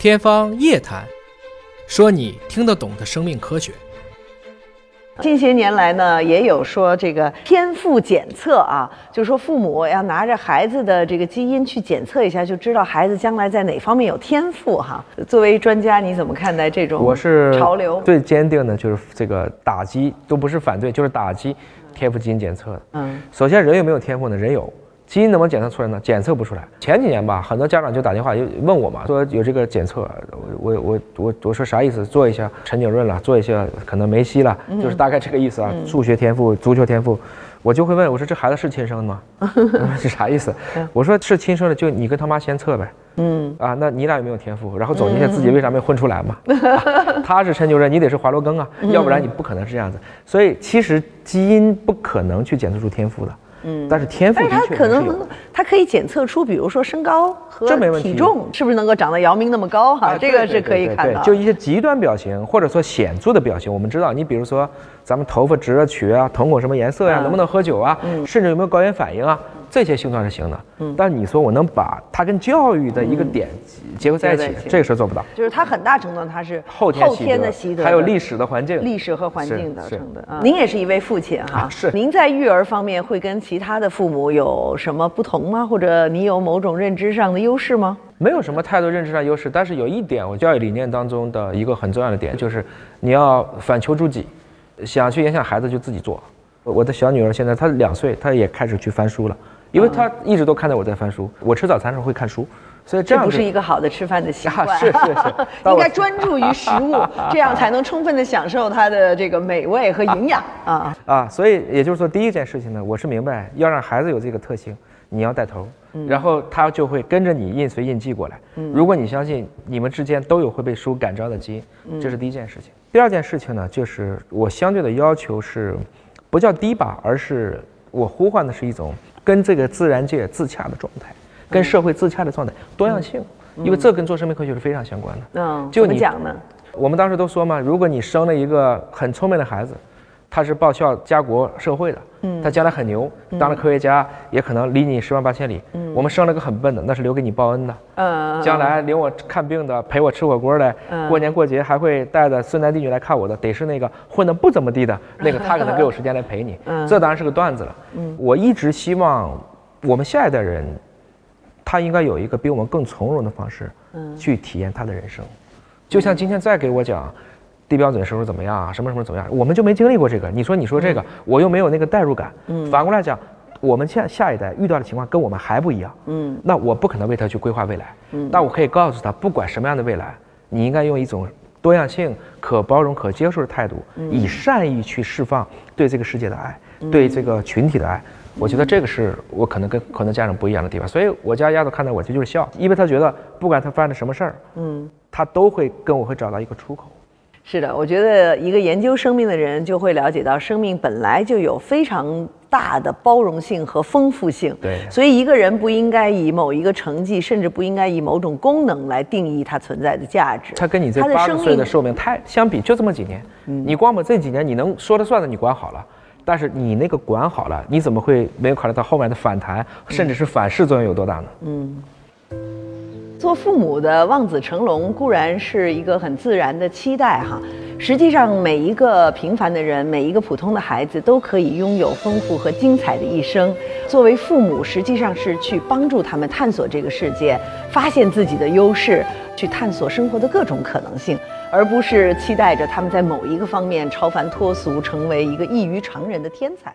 天方夜谭，说你听得懂的生命科学。近些年来呢，也有说这个天赋检测啊，就是说父母要拿着孩子的这个基因去检测一下，就知道孩子将来在哪方面有天赋哈。作为专家，你怎么看待这种我是潮流？最坚定的就是这个打击，都不是反对，就是打击天赋基因检测的。嗯，首先人有没有天赋呢？人有。基因能不能检测出来呢？检测不出来。前几年吧，很多家长就打电话就问我嘛，说有这个检测，我我我我我说啥意思？做一下陈景润了，做一下可能梅西了，就是大概这个意思啊。数学天赋、足球天赋，我就会问我说这孩子是亲生的吗？是啥意思？我说是亲生的，就你跟他妈先测呗。嗯啊，那你俩有没有天赋？然后总结一下自己为啥没混出来嘛？他是陈景润，你得是华罗庚啊，要不然你不可能是这样子。所所以其实基因不可能去检测出天赋的。嗯，但是天赋的确可能它可以检测出，比如说身高和体重是不是能够长得姚明那么高哈？这个是可以看到。就一些极端表情或者说显著的表情，我们知道，你比如说咱们头发直啊、曲啊、瞳孔什么颜色呀，能不能喝酒啊，甚至有没有高原反应啊。这些性状是行的，嗯，但你说我能把它跟教育的一个点结合在一起，这个事做不到。就是它很大程度它是后天的习得，还有历史的环境，历史和环境造成的。啊，您也是一位父亲哈，是。您在育儿方面会跟其他的父母有什么不同吗？或者你有某种认知上的优势吗？没有什么太多认知上优势，但是有一点，我教育理念当中的一个很重要的点就是你要反求诸己，想去影响孩子就自己做。我的小女儿现在她两岁，她也开始去翻书了。因为他一直都看到我在翻书，我吃早餐的时候会看书，所以这不是一个好的吃饭的习惯。是是是，应该专注于食物，这样才能充分的享受它的这个美味和营养 啊啊！所以也就是说，第一件事情呢，我是明白要让孩子有这个特性，你要带头，然后他就会跟着你印随印记过来。如果你相信你们之间都有会被书感召的基因，这是第一件事情。第二件事情呢，就是我相对的要求是，不叫低吧，而是我呼唤的是一种。跟这个自然界自洽的状态，跟社会自洽的状态，多样性，因为这跟做生命科学是非常相关的。嗯，就你讲呢？我们当时都说嘛，如果你生了一个很聪明的孩子，他是报效家国社会的，嗯，他将来很牛，当了科学家，也可能离你十万八千里。嗯，我们生了个很笨的，那是留给你报恩的。嗯，将来领我看病的，陪我吃火锅的，过年过节还会带着孙男弟女来看我的，得是那个混得不怎么地的 那个，他可能给我时间来陪你。嗯，这当然是个段子了。嗯，我一直希望我们下一代人，他应该有一个比我们更从容的方式，嗯，去体验他的人生。就像今天再给我讲。低标准收入怎么样啊？什么什么怎么样？我们就没经历过这个。你说你说这个，我又没有那个代入感。嗯。反过来讲，我们下下一代遇到的情况跟我们还不一样。嗯。那我不可能为他去规划未来。嗯。但我可以告诉他，不管什么样的未来，你应该用一种多样性、可包容、可接受的态度，以善意去释放对这个世界的爱，对这个群体的爱。我觉得这个是我可能跟可能家长不一样的地方。所以我家丫头看到我，这就是笑，因为她觉得不管她犯了什么事儿，嗯，她都会跟我会找到一个出口。是的，我觉得一个研究生命的人就会了解到，生命本来就有非常大的包容性和丰富性。对，所以一个人不应该以某一个成绩，甚至不应该以某种功能来定义它存在的价值。它跟你这八十岁的寿命太相比，就这么几年。嗯，你光把这几年你能说了算的，你管好了。但是你那个管好了，你怎么会没有考虑到后面的反弹，甚至是反噬作用有多大呢？嗯。做父母的望子成龙固然是一个很自然的期待哈，实际上每一个平凡的人，每一个普通的孩子都可以拥有丰富和精彩的一生。作为父母，实际上是去帮助他们探索这个世界，发现自己的优势，去探索生活的各种可能性，而不是期待着他们在某一个方面超凡脱俗，成为一个异于常人的天才。